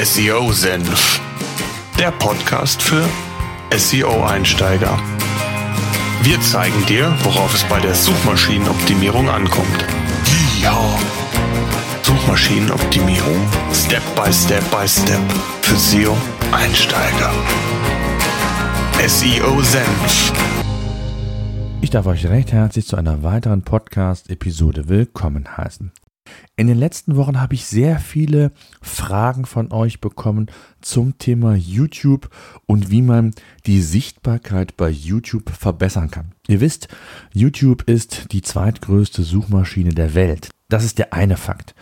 SEO-Senf, der Podcast für SEO-Einsteiger. Wir zeigen dir, worauf es bei der Suchmaschinenoptimierung ankommt. Ja. Suchmaschinenoptimierung Step by Step by Step für SEO-Einsteiger. SEO-Senf. Ich darf euch recht herzlich zu einer weiteren Podcast-Episode willkommen heißen. In den letzten Wochen habe ich sehr viele Fragen von euch bekommen zum Thema YouTube und wie man die Sichtbarkeit bei YouTube verbessern kann. Ihr wisst, YouTube ist die zweitgrößte Suchmaschine der Welt. Das ist der eine Fakt.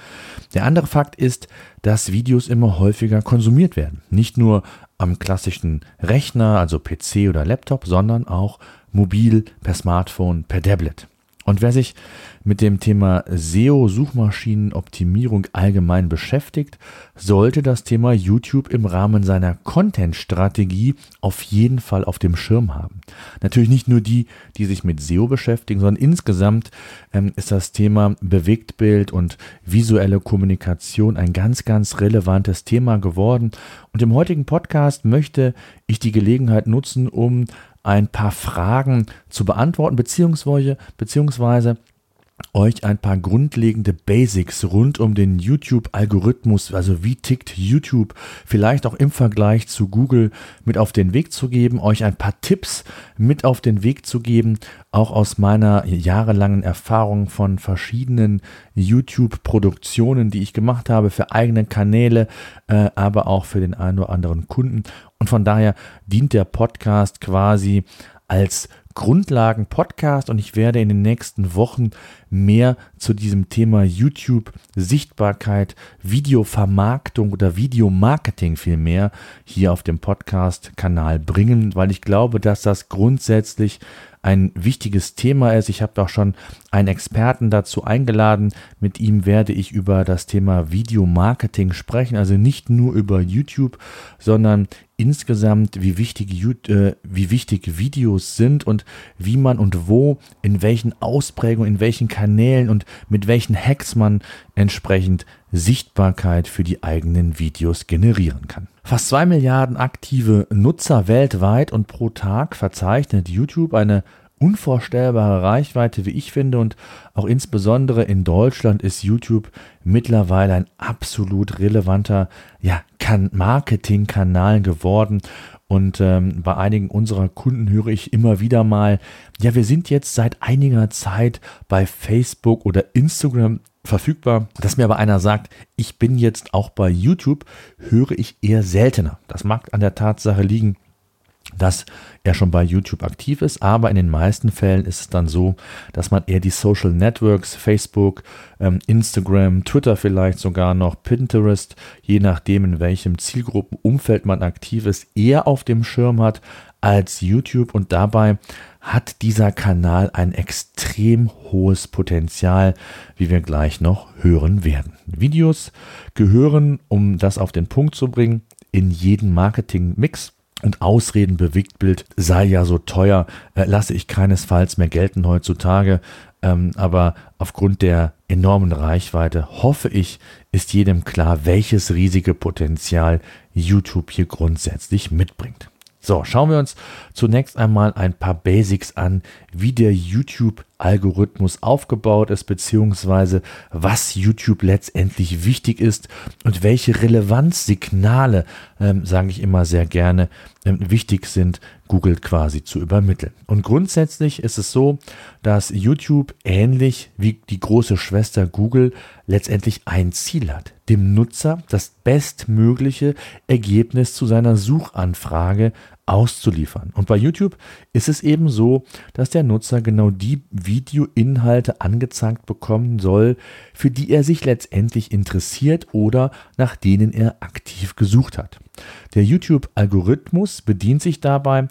Der andere Fakt ist, dass Videos immer häufiger konsumiert werden. Nicht nur am klassischen Rechner, also PC oder Laptop, sondern auch mobil, per Smartphone, per Tablet. Und wer sich mit dem Thema SEO-Suchmaschinenoptimierung allgemein beschäftigt, sollte das Thema YouTube im Rahmen seiner Content-Strategie auf jeden Fall auf dem Schirm haben. Natürlich nicht nur die, die sich mit SEO beschäftigen, sondern insgesamt ähm, ist das Thema Bewegtbild und visuelle Kommunikation ein ganz, ganz relevantes Thema geworden. Und im heutigen Podcast möchte ich die Gelegenheit nutzen, um ein paar Fragen zu beantworten, beziehungsweise, beziehungsweise euch ein paar grundlegende Basics rund um den YouTube-Algorithmus, also wie tickt YouTube, vielleicht auch im Vergleich zu Google mit auf den Weg zu geben, euch ein paar Tipps mit auf den Weg zu geben, auch aus meiner jahrelangen Erfahrung von verschiedenen YouTube-Produktionen, die ich gemacht habe für eigene Kanäle, äh, aber auch für den einen oder anderen Kunden. Und von daher dient der Podcast quasi als Grundlagen-Podcast und ich werde in den nächsten Wochen mehr zu diesem Thema YouTube, Sichtbarkeit, Videovermarktung oder Videomarketing vielmehr hier auf dem Podcast-Kanal bringen, weil ich glaube, dass das grundsätzlich ein wichtiges Thema ist. Ich habe auch schon einen Experten dazu eingeladen. Mit ihm werde ich über das Thema Videomarketing sprechen. Also nicht nur über YouTube, sondern insgesamt, wie wichtig, äh, wie wichtig Videos sind und wie man und wo, in welchen Ausprägungen, in welchen Kanälen und mit welchen Hacks man entsprechend Sichtbarkeit für die eigenen Videos generieren kann. Fast zwei Milliarden aktive Nutzer weltweit und pro Tag verzeichnet YouTube eine unvorstellbare Reichweite, wie ich finde. Und auch insbesondere in Deutschland ist YouTube mittlerweile ein absolut relevanter ja, Marketingkanal geworden. Und ähm, bei einigen unserer Kunden höre ich immer wieder mal, ja, wir sind jetzt seit einiger Zeit bei Facebook oder Instagram verfügbar. Dass mir aber einer sagt, ich bin jetzt auch bei YouTube, höre ich eher seltener. Das mag an der Tatsache liegen, dass er schon bei YouTube aktiv ist, aber in den meisten Fällen ist es dann so, dass man eher die Social Networks, Facebook, ähm, Instagram, Twitter vielleicht sogar noch, Pinterest, je nachdem in welchem Zielgruppenumfeld man aktiv ist, eher auf dem Schirm hat als YouTube und dabei hat dieser Kanal ein extrem hohes Potenzial, wie wir gleich noch hören werden. Videos gehören, um das auf den Punkt zu bringen, in jeden Marketing-Mix und Ausreden Bewegtbild sei ja so teuer, äh, lasse ich keinesfalls mehr gelten heutzutage. Ähm, aber aufgrund der enormen Reichweite hoffe ich, ist jedem klar, welches riesige Potenzial YouTube hier grundsätzlich mitbringt. So, schauen wir uns zunächst einmal ein paar Basics an, wie der YouTube-Algorithmus aufgebaut ist, beziehungsweise was YouTube letztendlich wichtig ist und welche Relevanzsignale, ähm, sage ich immer sehr gerne, ähm, wichtig sind, Google quasi zu übermitteln. Und grundsätzlich ist es so, dass YouTube ähnlich wie die große Schwester Google letztendlich ein Ziel hat, dem Nutzer das bestmögliche Ergebnis zu seiner Suchanfrage auszuliefern. Und bei YouTube ist es eben so, dass der Nutzer genau die Videoinhalte angezeigt bekommen soll, für die er sich letztendlich interessiert oder nach denen er aktiv gesucht hat. Der YouTube-Algorithmus bedient sich dabei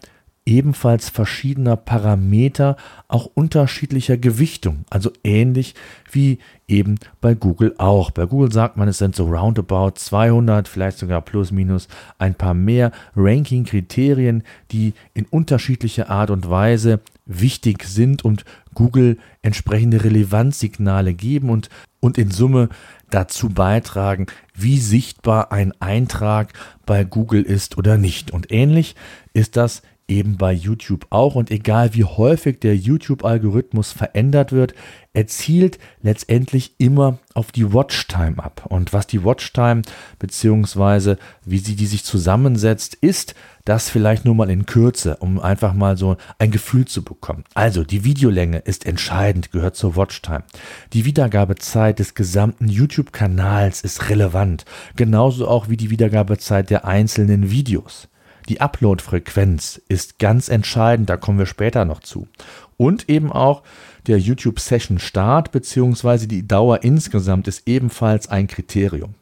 ebenfalls verschiedener Parameter, auch unterschiedlicher Gewichtung, also ähnlich wie eben bei Google auch. Bei Google sagt man, es sind so roundabout 200, vielleicht sogar plus minus ein paar mehr Ranking-Kriterien, die in unterschiedlicher Art und Weise wichtig sind und Google entsprechende Relevanzsignale geben und, und in Summe dazu beitragen, wie sichtbar ein Eintrag bei Google ist oder nicht. Und ähnlich ist das eben bei YouTube auch. Und egal wie häufig der YouTube-Algorithmus verändert wird, er zielt letztendlich immer auf die Watchtime ab. Und was die Watchtime beziehungsweise wie sie die sich zusammensetzt, ist das vielleicht nur mal in Kürze, um einfach mal so ein Gefühl zu bekommen. Also die Videolänge ist entscheidend, gehört zur Watchtime. Die Wiedergabezeit des gesamten YouTube-Kanals ist relevant, genauso auch wie die Wiedergabezeit der einzelnen Videos. Die Upload-Frequenz ist ganz entscheidend, da kommen wir später noch zu. Und eben auch der YouTube-Session-Start bzw. die Dauer insgesamt ist ebenfalls ein Kriterium.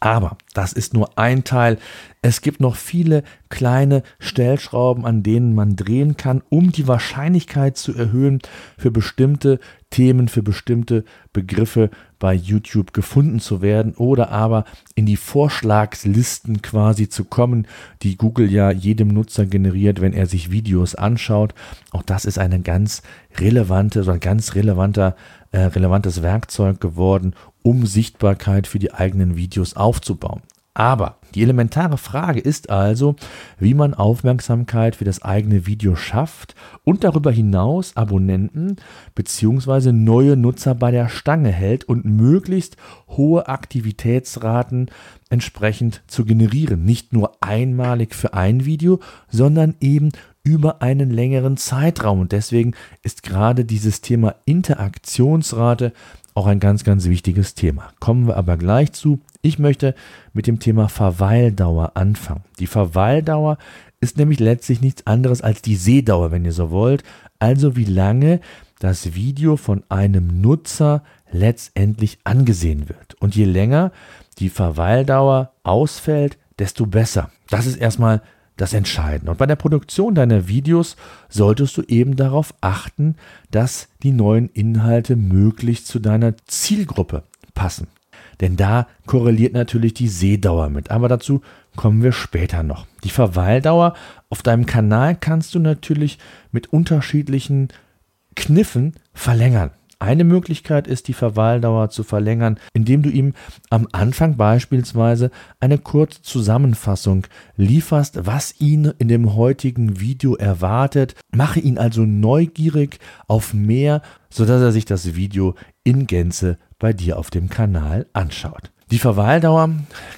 Aber das ist nur ein Teil. Es gibt noch viele kleine Stellschrauben, an denen man drehen kann, um die Wahrscheinlichkeit zu erhöhen, für bestimmte Themen, für bestimmte Begriffe bei YouTube gefunden zu werden oder aber in die Vorschlagslisten quasi zu kommen, die Google ja jedem Nutzer generiert, wenn er sich Videos anschaut. Auch das ist eine ganz relevante, so ein ganz relevanter, äh, relevantes Werkzeug geworden, um Sichtbarkeit für die eigenen Videos aufzubauen. Aber die elementare Frage ist also, wie man Aufmerksamkeit für das eigene Video schafft und darüber hinaus Abonnenten bzw. neue Nutzer bei der Stange hält und möglichst hohe Aktivitätsraten entsprechend zu generieren. Nicht nur einmalig für ein Video, sondern eben über einen längeren Zeitraum. Und deswegen ist gerade dieses Thema Interaktionsrate auch ein ganz, ganz wichtiges Thema. Kommen wir aber gleich zu. Ich möchte mit dem Thema Verweildauer anfangen. Die Verweildauer ist nämlich letztlich nichts anderes als die Sehdauer, wenn ihr so wollt. Also wie lange das Video von einem Nutzer letztendlich angesehen wird. Und je länger die Verweildauer ausfällt, desto besser. Das ist erstmal das Entscheidende. Und bei der Produktion deiner Videos solltest du eben darauf achten, dass die neuen Inhalte möglichst zu deiner Zielgruppe passen. Denn da korreliert natürlich die Sehdauer mit. Aber dazu kommen wir später noch. Die Verweildauer auf deinem Kanal kannst du natürlich mit unterschiedlichen Kniffen verlängern. Eine Möglichkeit ist, die Verweildauer zu verlängern, indem du ihm am Anfang beispielsweise eine kurze Zusammenfassung lieferst, was ihn in dem heutigen Video erwartet. Mache ihn also neugierig auf mehr, sodass er sich das Video in Gänze bei dir auf dem Kanal anschaut. Die Verweildauer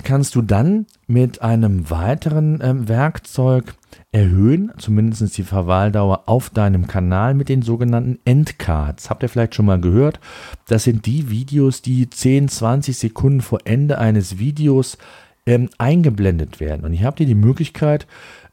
kannst du dann mit einem weiteren äh, Werkzeug erhöhen, zumindest die Verweildauer auf deinem Kanal mit den sogenannten Endcards. Habt ihr vielleicht schon mal gehört? Das sind die Videos, die 10, 20 Sekunden vor Ende eines Videos ähm, eingeblendet werden. Und hier habt ihr die Möglichkeit,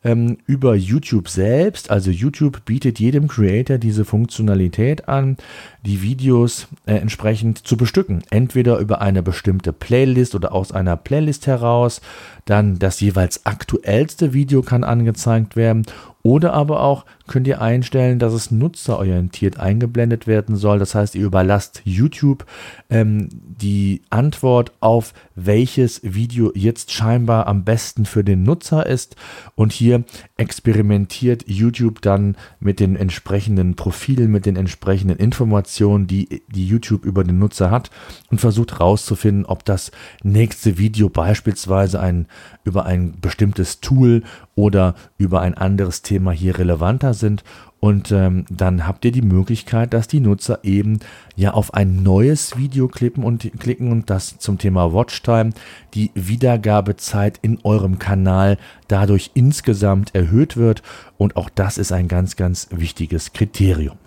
ähm, über YouTube selbst. Also YouTube bietet jedem Creator diese Funktionalität an, die Videos äh, entsprechend zu bestücken. Entweder über eine bestimmte Playlist oder aus einer Playlist heraus. Dann das jeweils aktuellste Video kann angezeigt werden oder aber auch könnt ihr einstellen, dass es nutzerorientiert eingeblendet werden soll. Das heißt, ihr überlasst YouTube ähm, die Antwort auf welches Video jetzt scheinbar am besten für den Nutzer ist. Und hier experimentiert YouTube dann mit den entsprechenden Profilen, mit den entsprechenden Informationen, die, die YouTube über den Nutzer hat und versucht herauszufinden, ob das nächste Video beispielsweise ein, über ein bestimmtes Tool oder über ein anderes Thema hier relevanter sind. Und ähm, dann habt ihr die Möglichkeit, dass die Nutzer eben ja auf ein neues Video klicken und klicken und das zum Thema Watchtime, die Wiedergabezeit in eurem Kanal dadurch insgesamt erhöht wird. Und auch das ist ein ganz, ganz wichtiges Kriterium.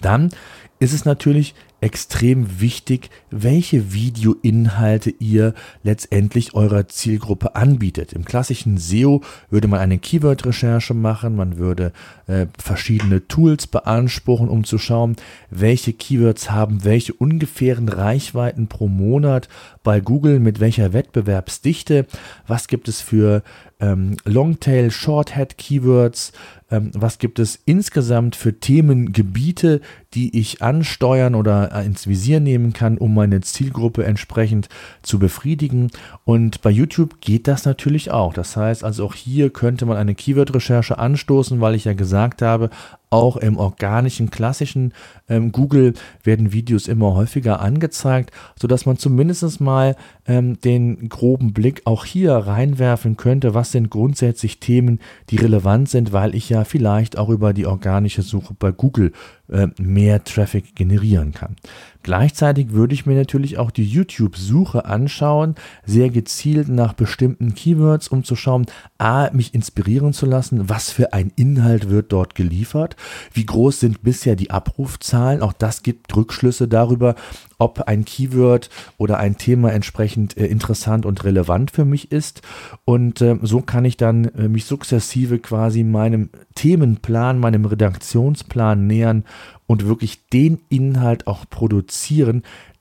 Dann ist es natürlich extrem wichtig, welche Videoinhalte ihr letztendlich eurer Zielgruppe anbietet. Im klassischen SEO würde man eine Keyword-Recherche machen, man würde äh, verschiedene Tools beanspruchen, um zu schauen, welche Keywords haben welche ungefähren Reichweiten pro Monat bei Google, mit welcher Wettbewerbsdichte, was gibt es für ähm, Longtail, Shorthead Keywords, ähm, was gibt es insgesamt für Themengebiete, die ich ansteuern oder äh, ins Visier nehmen kann, um meine Zielgruppe entsprechend zu befriedigen. Und bei YouTube geht das natürlich auch. Das heißt also auch hier könnte man eine Keyword-Recherche anstoßen, weil ich ja gesagt habe, auch im organischen, klassischen ähm, Google werden Videos immer häufiger angezeigt, sodass man zumindest mal ähm, den groben Blick auch hier reinwerfen könnte, was sind grundsätzlich Themen, die relevant sind, weil ich ja vielleicht auch über die organische Suche bei Google äh, mehr Traffic generieren kann. Gleichzeitig würde ich mir natürlich auch die YouTube-Suche anschauen, sehr gezielt nach bestimmten Keywords, um zu schauen, a, mich inspirieren zu lassen, was für ein Inhalt wird dort geliefert, wie groß sind bisher die Abrufzahlen, auch das gibt Rückschlüsse darüber, ob ein Keyword oder ein Thema entsprechend äh, interessant und relevant für mich ist. Und äh, so kann ich dann äh, mich sukzessive quasi meinem Themenplan, meinem Redaktionsplan nähern und wirklich den Inhalt auch produzieren,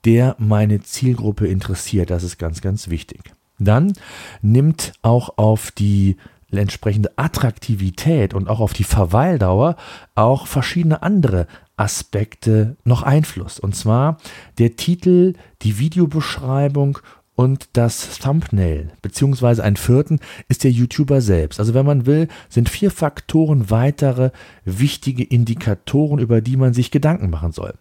der meine Zielgruppe interessiert. Das ist ganz, ganz wichtig. Dann nimmt auch auf die entsprechende Attraktivität und auch auf die Verweildauer auch verschiedene andere Aspekte noch Einfluss. Und zwar der Titel, die Videobeschreibung und das Thumbnail, beziehungsweise ein vierten ist der YouTuber selbst. Also wenn man will, sind vier Faktoren weitere wichtige Indikatoren, über die man sich Gedanken machen soll.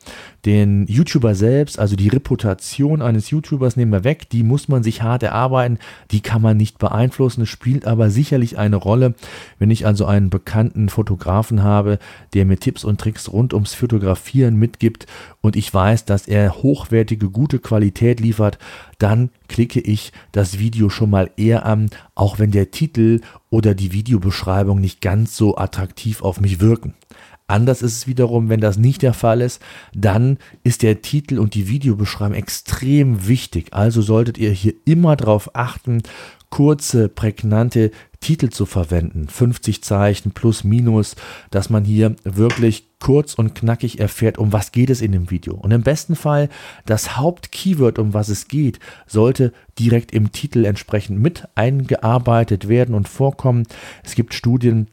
Den YouTuber selbst, also die Reputation eines YouTubers nehmen wir weg, die muss man sich hart erarbeiten, die kann man nicht beeinflussen, es spielt aber sicherlich eine Rolle, wenn ich also einen bekannten Fotografen habe, der mir Tipps und Tricks rund ums Fotografieren mitgibt und ich weiß, dass er hochwertige, gute Qualität liefert, dann klicke ich das Video schon mal eher an, auch wenn der Titel oder die Videobeschreibung nicht ganz so attraktiv auf mich wirken. Anders ist es wiederum, wenn das nicht der Fall ist, dann ist der Titel und die Videobeschreibung extrem wichtig. Also solltet ihr hier immer darauf achten, kurze, prägnante Titel zu verwenden. 50 Zeichen plus minus, dass man hier wirklich kurz und knackig erfährt, um was geht es in dem Video. Und im besten Fall das Hauptkeyword, um was es geht, sollte direkt im Titel entsprechend mit eingearbeitet werden und vorkommen. Es gibt Studien,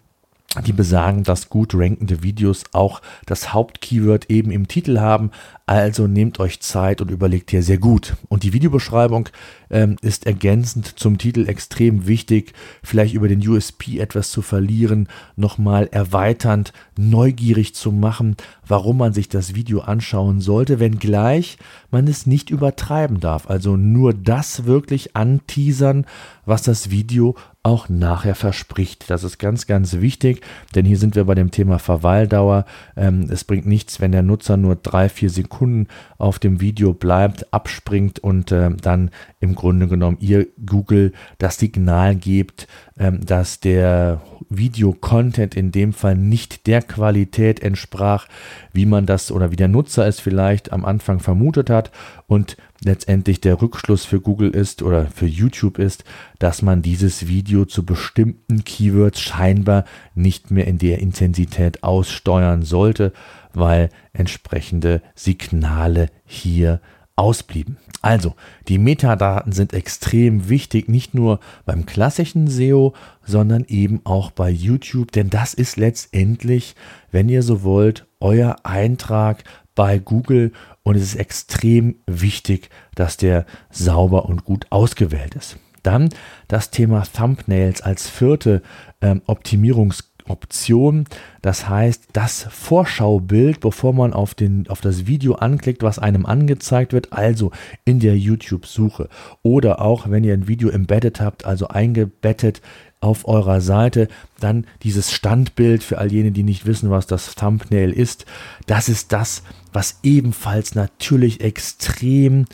die besagen, dass gut rankende Videos auch das Hauptkeyword eben im Titel haben. Also nehmt euch Zeit und überlegt hier sehr gut. Und die Videobeschreibung ähm, ist ergänzend zum Titel extrem wichtig, vielleicht über den USP etwas zu verlieren, nochmal erweiternd, neugierig zu machen, warum man sich das Video anschauen sollte, wenngleich man es nicht übertreiben darf. Also nur das wirklich anteasern, was das Video auch nachher verspricht. Das ist ganz, ganz wichtig, denn hier sind wir bei dem Thema Verweildauer. Ähm, es bringt nichts, wenn der Nutzer nur drei, vier Sekunden auf dem Video bleibt, abspringt und äh, dann im Grunde genommen ihr Google das Signal gibt, ähm, dass der Video-Content in dem Fall nicht der Qualität entsprach, wie man das oder wie der Nutzer es vielleicht am Anfang vermutet hat. Und letztendlich der Rückschluss für Google ist oder für YouTube ist, dass man dieses Video zu bestimmten Keywords scheinbar nicht mehr in der Intensität aussteuern sollte, weil entsprechende Signale hier ausblieben. Also, die Metadaten sind extrem wichtig, nicht nur beim klassischen SEO, sondern eben auch bei YouTube, denn das ist letztendlich, wenn ihr so wollt, euer Eintrag bei Google und es ist extrem wichtig, dass der sauber und gut ausgewählt ist. Dann das Thema Thumbnails als vierte ähm, Optimierungsoption. Das heißt, das Vorschaubild, bevor man auf, den, auf das Video anklickt, was einem angezeigt wird, also in der YouTube-Suche. Oder auch, wenn ihr ein Video embedded habt, also eingebettet auf eurer Seite, dann dieses Standbild für all jene, die nicht wissen, was das Thumbnail ist. Das ist das, was ebenfalls natürlich extrem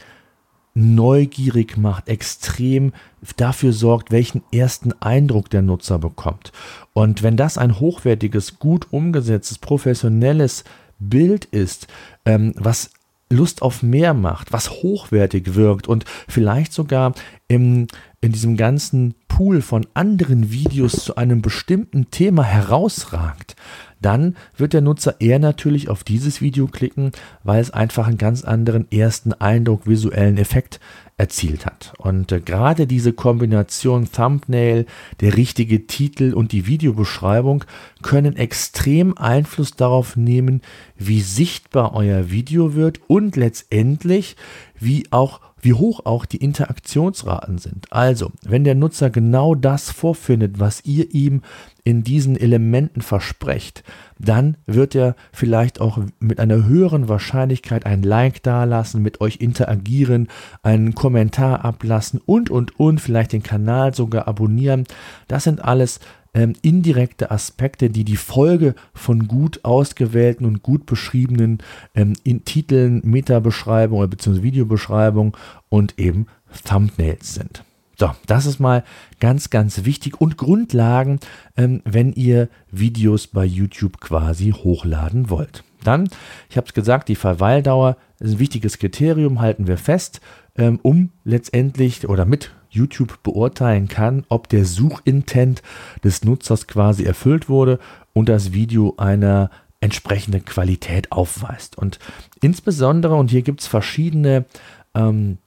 neugierig macht, extrem dafür sorgt, welchen ersten Eindruck der Nutzer bekommt. Und wenn das ein hochwertiges, gut umgesetztes, professionelles Bild ist, ähm, was Lust auf mehr macht, was hochwertig wirkt und vielleicht sogar im, in diesem ganzen Pool von anderen Videos zu einem bestimmten Thema herausragt, dann wird der Nutzer eher natürlich auf dieses Video klicken, weil es einfach einen ganz anderen ersten Eindruck, visuellen Effekt erzielt hat. Und äh, gerade diese Kombination Thumbnail, der richtige Titel und die Videobeschreibung können extrem Einfluss darauf nehmen, wie sichtbar euer Video wird und letztendlich wie auch wie hoch auch die Interaktionsraten sind. Also, wenn der Nutzer genau das vorfindet, was ihr ihm in diesen Elementen versprecht, dann wird er vielleicht auch mit einer höheren Wahrscheinlichkeit ein Like dalassen, mit euch interagieren, einen Kommentar ablassen und, und, und, vielleicht den Kanal sogar abonnieren. Das sind alles ähm, indirekte Aspekte, die die Folge von gut ausgewählten und gut beschriebenen ähm, in Titeln, Meta-Beschreibung bzw. Videobeschreibung und eben Thumbnails sind. So, das ist mal ganz, ganz wichtig und Grundlagen, ähm, wenn ihr Videos bei YouTube quasi hochladen wollt. Dann, ich habe es gesagt, die Verweildauer ist ein wichtiges Kriterium, halten wir fest, ähm, um letztendlich oder mit YouTube beurteilen kann, ob der Suchintent des Nutzers quasi erfüllt wurde und das Video eine entsprechende Qualität aufweist. Und insbesondere, und hier gibt es verschiedene ähm,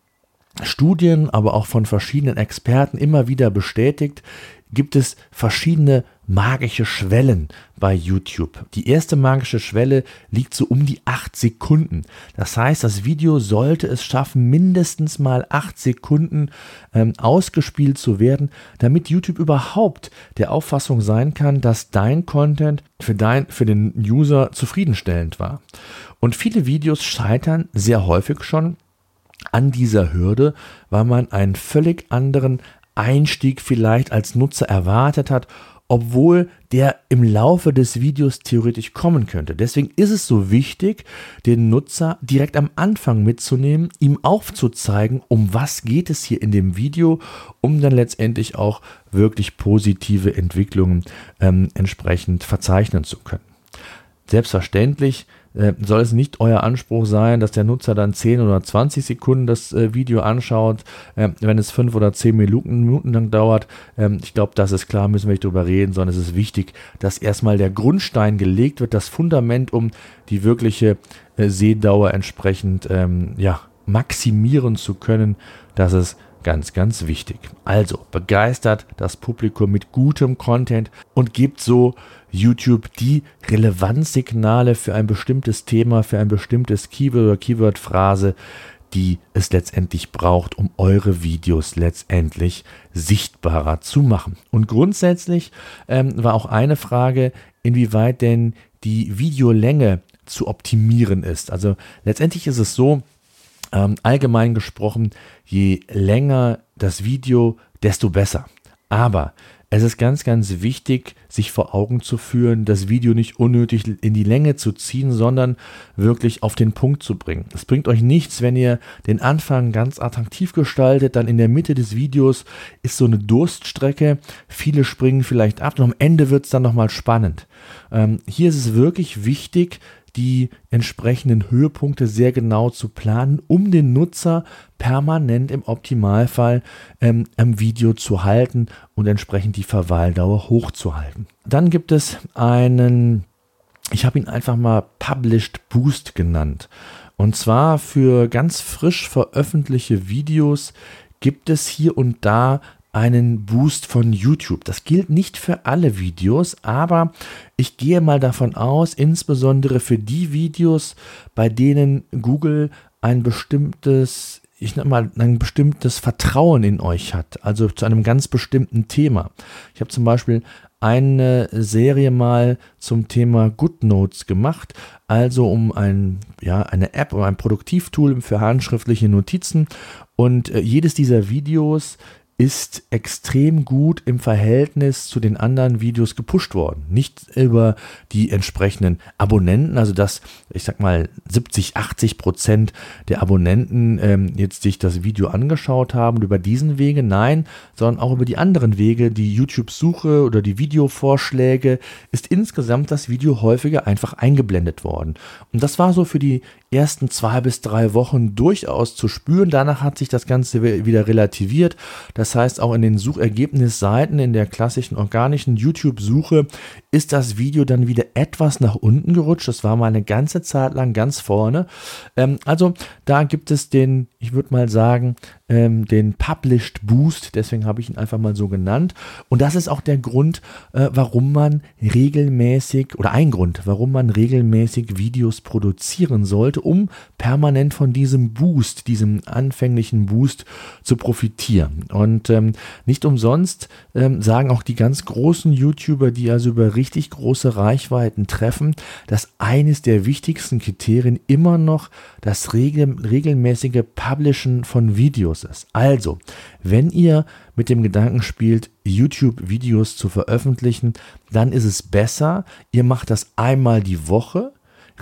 Studien, aber auch von verschiedenen Experten immer wieder bestätigt, gibt es verschiedene magische Schwellen bei YouTube. Die erste magische Schwelle liegt so um die 8 Sekunden. Das heißt, das Video sollte es schaffen, mindestens mal 8 Sekunden ähm, ausgespielt zu werden, damit YouTube überhaupt der Auffassung sein kann, dass dein Content für, dein, für den User zufriedenstellend war. Und viele Videos scheitern sehr häufig schon an dieser Hürde, weil man einen völlig anderen Einstieg vielleicht als Nutzer erwartet hat, obwohl der im Laufe des Videos theoretisch kommen könnte. Deswegen ist es so wichtig, den Nutzer direkt am Anfang mitzunehmen, ihm aufzuzeigen, um was geht es hier in dem Video, um dann letztendlich auch wirklich positive Entwicklungen ähm, entsprechend verzeichnen zu können. Selbstverständlich äh, soll es nicht euer Anspruch sein, dass der Nutzer dann 10 oder 20 Sekunden das äh, Video anschaut, äh, wenn es 5 oder 10 Minuten, lang dauert. Ähm, ich glaube, das ist klar, müssen wir nicht drüber reden, sondern es ist wichtig, dass erstmal der Grundstein gelegt wird, das Fundament, um die wirkliche äh, Sehdauer entsprechend ähm, ja, maximieren zu können. Das ist Ganz, ganz wichtig. Also begeistert das Publikum mit gutem Content und gebt so YouTube die Relevanzsignale für ein bestimmtes Thema, für ein bestimmtes Keyword oder Keyword-Phrase, die es letztendlich braucht, um eure Videos letztendlich sichtbarer zu machen. Und grundsätzlich ähm, war auch eine Frage, inwieweit denn die Videolänge zu optimieren ist. Also letztendlich ist es so, ähm, allgemein gesprochen, je länger das Video, desto besser. Aber es ist ganz, ganz wichtig, sich vor Augen zu führen, das Video nicht unnötig in die Länge zu ziehen, sondern wirklich auf den Punkt zu bringen. Es bringt euch nichts, wenn ihr den Anfang ganz attraktiv gestaltet, dann in der Mitte des Videos ist so eine Durststrecke, viele springen vielleicht ab und am Ende wird es dann nochmal spannend. Ähm, hier ist es wirklich wichtig, die entsprechenden Höhepunkte sehr genau zu planen, um den Nutzer permanent im Optimalfall ähm, am Video zu halten und entsprechend die Verweildauer hochzuhalten. Dann gibt es einen, ich habe ihn einfach mal Published Boost genannt. Und zwar für ganz frisch veröffentlichte Videos gibt es hier und da einen Boost von YouTube. Das gilt nicht für alle Videos, aber ich gehe mal davon aus, insbesondere für die Videos, bei denen Google ein bestimmtes, ich nenne mal, ein bestimmtes Vertrauen in euch hat, also zu einem ganz bestimmten Thema. Ich habe zum Beispiel eine Serie mal zum Thema GoodNotes gemacht, also um ein, ja, eine App oder ein Produktivtool für handschriftliche Notizen. Und äh, jedes dieser Videos ist extrem gut im Verhältnis zu den anderen Videos gepusht worden. Nicht über die entsprechenden Abonnenten, also dass, ich sag mal, 70, 80 Prozent der Abonnenten ähm, jetzt sich das Video angeschaut haben über diesen Wege, nein, sondern auch über die anderen Wege, die YouTube-Suche oder die Videovorschläge, ist insgesamt das Video häufiger einfach eingeblendet worden. Und das war so für die ersten zwei bis drei Wochen durchaus zu spüren. Danach hat sich das Ganze wieder relativiert. Das heißt, auch in den Suchergebnisseiten, in der klassischen organischen YouTube-Suche, ist das Video dann wieder etwas nach unten gerutscht. Das war mal eine ganze Zeit lang ganz vorne. Ähm, also da gibt es den, ich würde mal sagen, ähm, den Published Boost, deswegen habe ich ihn einfach mal so genannt. Und das ist auch der Grund, äh, warum man regelmäßig, oder ein Grund, warum man regelmäßig Videos produzieren sollte, um permanent von diesem Boost, diesem anfänglichen Boost zu profitieren. Und ähm, nicht umsonst ähm, sagen auch die ganz großen YouTuber, die also über richtig große Reichweiten treffen, dass eines der wichtigsten Kriterien immer noch das regel regelmäßige Publishen von Videos ist. Also, wenn ihr mit dem Gedanken spielt, YouTube-Videos zu veröffentlichen, dann ist es besser, ihr macht das einmal die Woche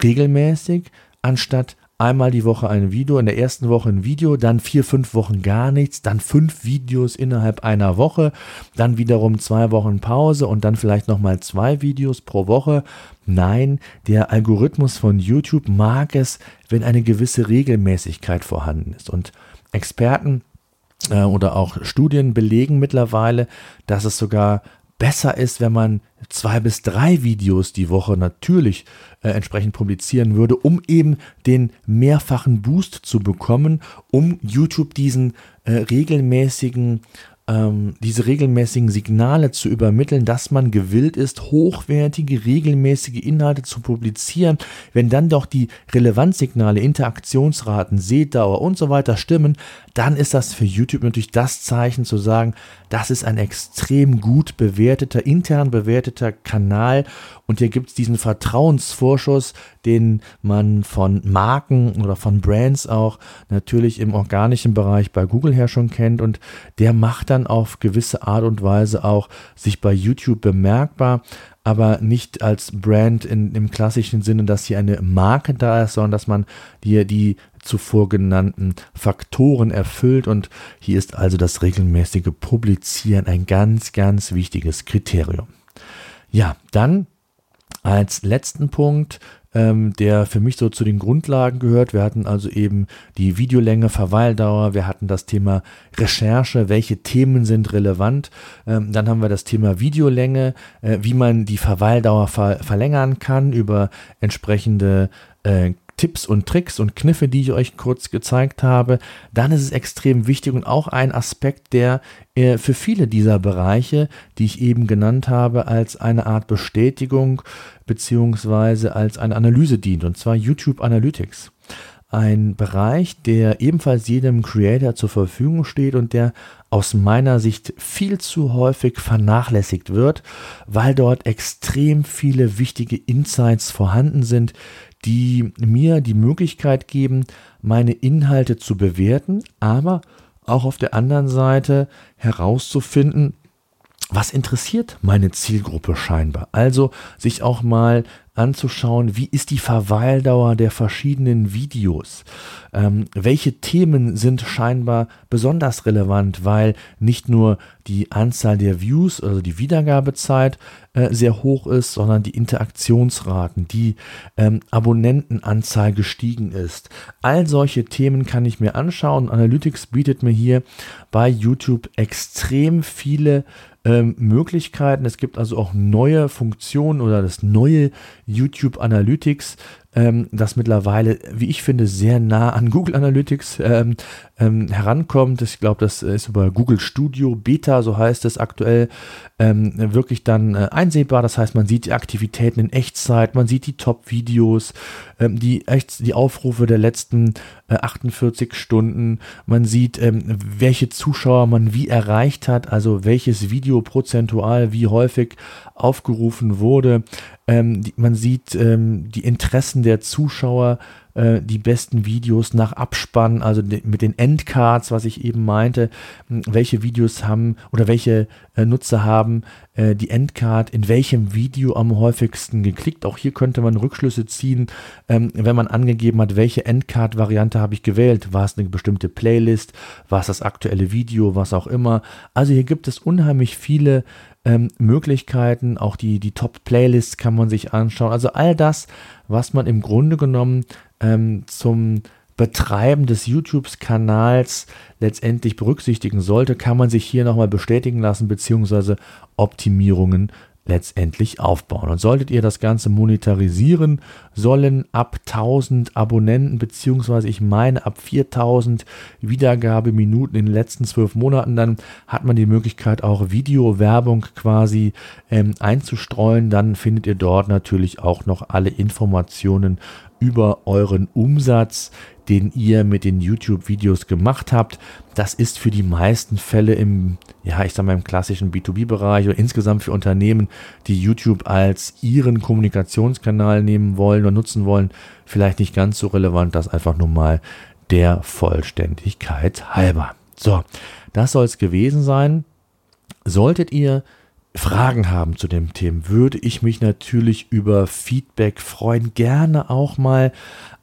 regelmäßig, anstatt einmal die Woche ein Video, in der ersten Woche ein Video, dann vier, fünf Wochen gar nichts, dann fünf Videos innerhalb einer Woche, dann wiederum zwei Wochen Pause und dann vielleicht nochmal zwei Videos pro Woche. Nein, der Algorithmus von YouTube mag es, wenn eine gewisse Regelmäßigkeit vorhanden ist. Und Experten äh, oder auch Studien belegen mittlerweile, dass es sogar besser ist, wenn man zwei bis drei Videos die Woche natürlich äh, entsprechend publizieren würde, um eben den mehrfachen Boost zu bekommen, um YouTube diesen äh, regelmäßigen ähm, diese regelmäßigen Signale zu übermitteln, dass man gewillt ist, hochwertige, regelmäßige Inhalte zu publizieren. Wenn dann doch die Relevanzsignale, Interaktionsraten, Sehdauer und so weiter stimmen, dann ist das für YouTube natürlich das Zeichen zu sagen, das ist ein extrem gut bewerteter, intern bewerteter Kanal und hier gibt es diesen Vertrauensvorschuss, den man von Marken oder von Brands auch natürlich im organischen Bereich bei Google her schon kennt und der macht dann auf gewisse Art und Weise auch sich bei YouTube bemerkbar aber nicht als Brand in, im klassischen Sinne, dass hier eine Marke da ist, sondern dass man hier die zuvor genannten Faktoren erfüllt und hier ist also das regelmäßige Publizieren ein ganz, ganz wichtiges Kriterium. Ja, dann als letzten Punkt ähm, der für mich so zu den Grundlagen gehört. Wir hatten also eben die Videolänge, Verweildauer, wir hatten das Thema Recherche, welche Themen sind relevant. Ähm, dann haben wir das Thema Videolänge, äh, wie man die Verweildauer ver verlängern kann über entsprechende äh, Tipps und Tricks und Kniffe, die ich euch kurz gezeigt habe, dann ist es extrem wichtig und auch ein Aspekt, der äh, für viele dieser Bereiche, die ich eben genannt habe, als eine Art Bestätigung beziehungsweise als eine Analyse dient, und zwar YouTube Analytics. Ein Bereich, der ebenfalls jedem Creator zur Verfügung steht und der aus meiner Sicht viel zu häufig vernachlässigt wird, weil dort extrem viele wichtige Insights vorhanden sind, die mir die Möglichkeit geben, meine Inhalte zu bewerten, aber auch auf der anderen Seite herauszufinden, was interessiert meine Zielgruppe scheinbar? Also sich auch mal anzuschauen, wie ist die Verweildauer der verschiedenen Videos? Ähm, welche Themen sind scheinbar besonders relevant, weil nicht nur die Anzahl der Views, also die Wiedergabezeit äh, sehr hoch ist, sondern die Interaktionsraten, die ähm, Abonnentenanzahl gestiegen ist. All solche Themen kann ich mir anschauen. Analytics bietet mir hier bei YouTube extrem viele ähm, Möglichkeiten. Es gibt also auch neue Funktionen oder das neue YouTube Analytics ähm, das mittlerweile, wie ich finde, sehr nah an Google Analytics ähm, ähm, herankommt. Ich glaube, das ist über Google Studio Beta, so heißt es aktuell, ähm, wirklich dann äh, einsehbar. Das heißt, man sieht die Aktivitäten in Echtzeit, man sieht die Top-Videos, ähm, die, die Aufrufe der letzten äh, 48 Stunden, man sieht, ähm, welche Zuschauer man wie erreicht hat, also welches Video prozentual wie häufig aufgerufen wurde. Ähm, die, man sieht ähm, die Interessen der Zuschauer, äh, die besten Videos nach Abspann, also de, mit den Endcards, was ich eben meinte, welche Videos haben oder welche äh, Nutzer haben äh, die Endcard in welchem Video am häufigsten geklickt. Auch hier könnte man Rückschlüsse ziehen, ähm, wenn man angegeben hat, welche Endcard-Variante habe ich gewählt. War es eine bestimmte Playlist, war es das aktuelle Video, was auch immer. Also hier gibt es unheimlich viele ähm, Möglichkeiten, auch die, die Top-Playlists kann man sich anschauen. Also all das, was man im Grunde genommen ähm, zum Betreiben des YouTube-Kanals letztendlich berücksichtigen sollte, kann man sich hier nochmal bestätigen lassen, beziehungsweise Optimierungen letztendlich aufbauen. Und solltet ihr das Ganze monetarisieren sollen ab 1000 Abonnenten, beziehungsweise ich meine ab 4000 Wiedergabeminuten in den letzten zwölf Monaten, dann hat man die Möglichkeit auch Videowerbung quasi ähm, einzustreuen. Dann findet ihr dort natürlich auch noch alle Informationen über euren Umsatz, den ihr mit den YouTube-Videos gemacht habt. Das ist für die meisten Fälle im, ja, ich sag mal, im klassischen B2B-Bereich oder insgesamt für Unternehmen, die YouTube als ihren Kommunikationskanal nehmen wollen oder nutzen wollen, vielleicht nicht ganz so relevant. Das einfach nur mal der Vollständigkeit halber. So, das soll es gewesen sein. Solltet ihr Fragen haben zu dem Thema, würde ich mich natürlich über Feedback freuen. Gerne auch mal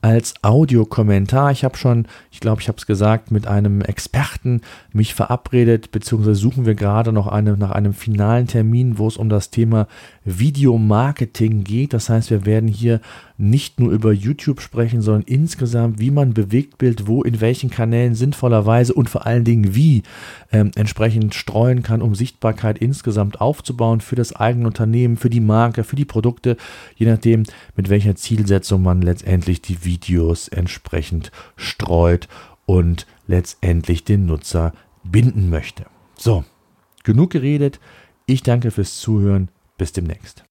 als Audiokommentar. Ich habe schon, ich glaube, ich habe es gesagt, mit einem Experten mich verabredet, beziehungsweise suchen wir gerade noch eine, nach einem finalen Termin, wo es um das Thema Videomarketing geht. Das heißt, wir werden hier nicht nur über YouTube sprechen, sondern insgesamt, wie man Bewegtbild wo in welchen Kanälen sinnvollerweise und vor allen Dingen wie ähm, entsprechend streuen kann, um Sichtbarkeit insgesamt aufzubauen für das eigene Unternehmen, für die Marke, für die Produkte, je nachdem, mit welcher Zielsetzung man letztendlich die Videos entsprechend streut und letztendlich den Nutzer binden möchte. So, genug geredet. Ich danke fürs Zuhören. Bis demnächst.